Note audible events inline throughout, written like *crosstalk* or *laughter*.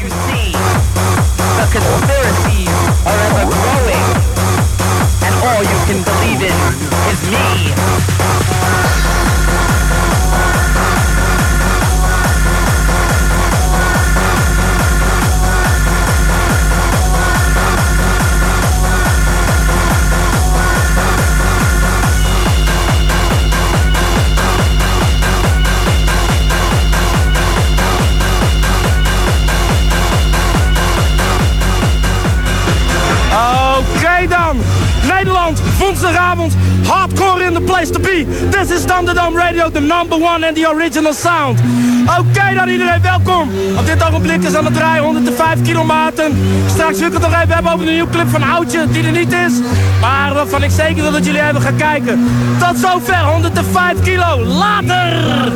you see. The Radio, the number one and the original sound. Oké dan iedereen, welkom. Op dit ogenblik is aan het draaien 105 kilometer. Straks wil ik het nog even hebben over de nieuwe clip van Oudje, die er niet is. Maar waarvan ik zeker dat jullie even gaan kijken. Tot zover, 105 kilo. Later!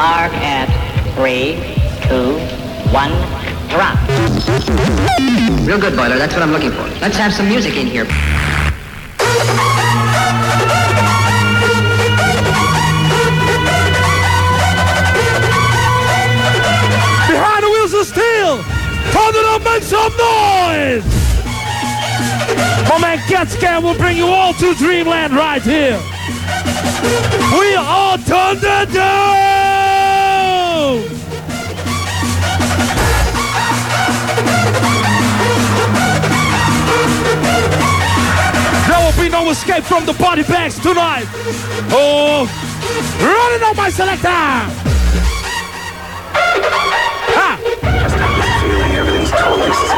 At three, two, one, drop. Real good, Boiler. That's what I'm looking for. Let's have some music in here. Behind the wheels of steel. Turn it up, make some noise. My man Catscan will bring you all to Dreamland right here. We are Thunderdome. Be no escape from the body bags tonight. Oh, running on my selector. Ha! Feeling everything's totally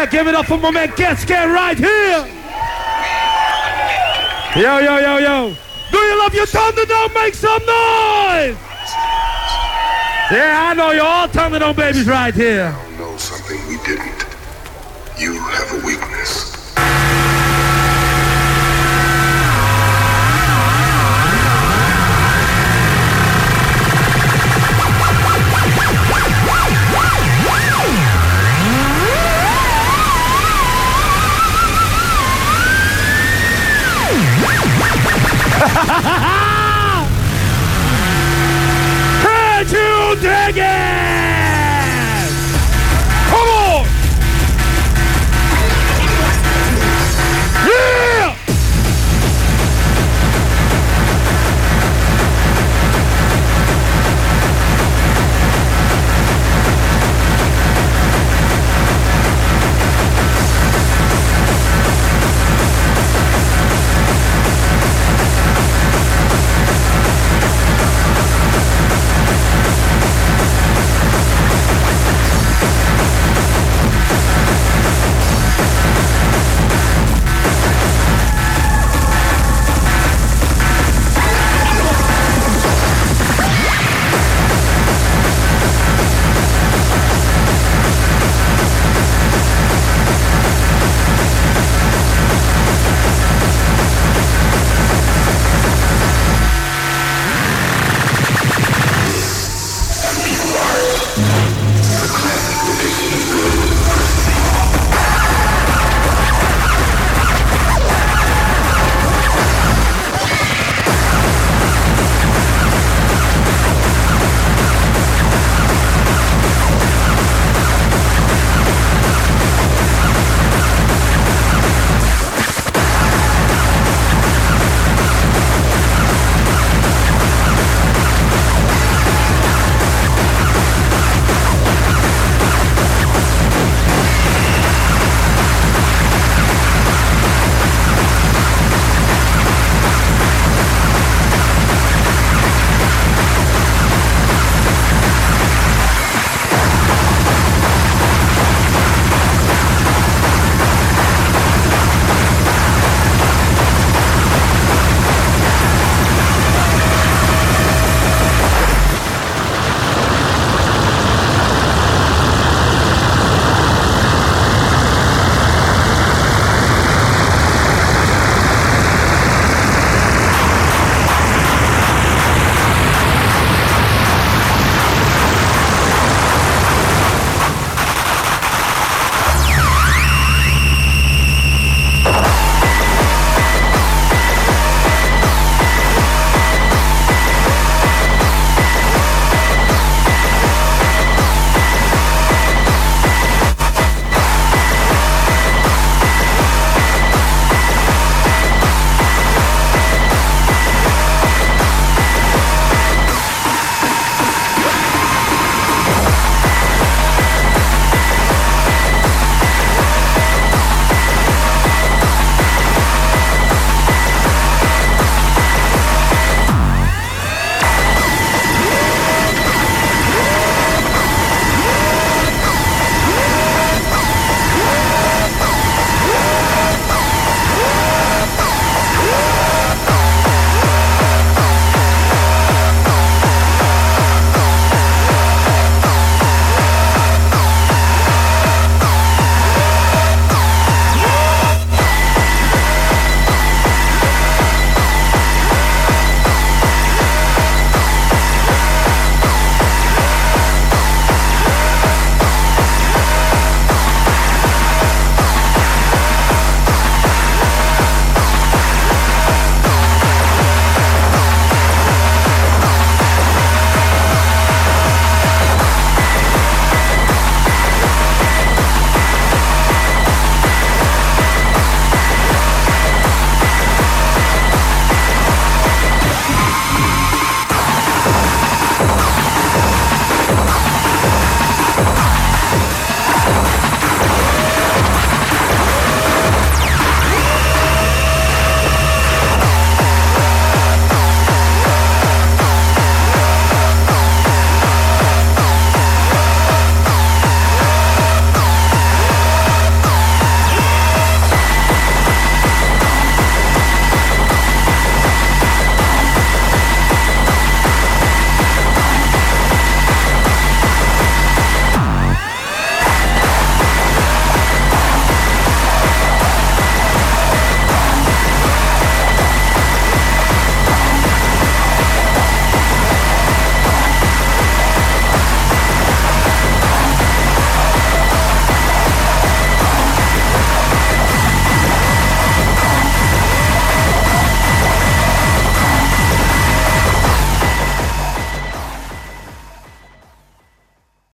Yeah, give it up for my man Catscan right here. Yo, yo, yo, yo. Do you love your Thunderdome? Make some noise. Yeah, I know you're all Thunderdome babies right here. *laughs* Can you dig it?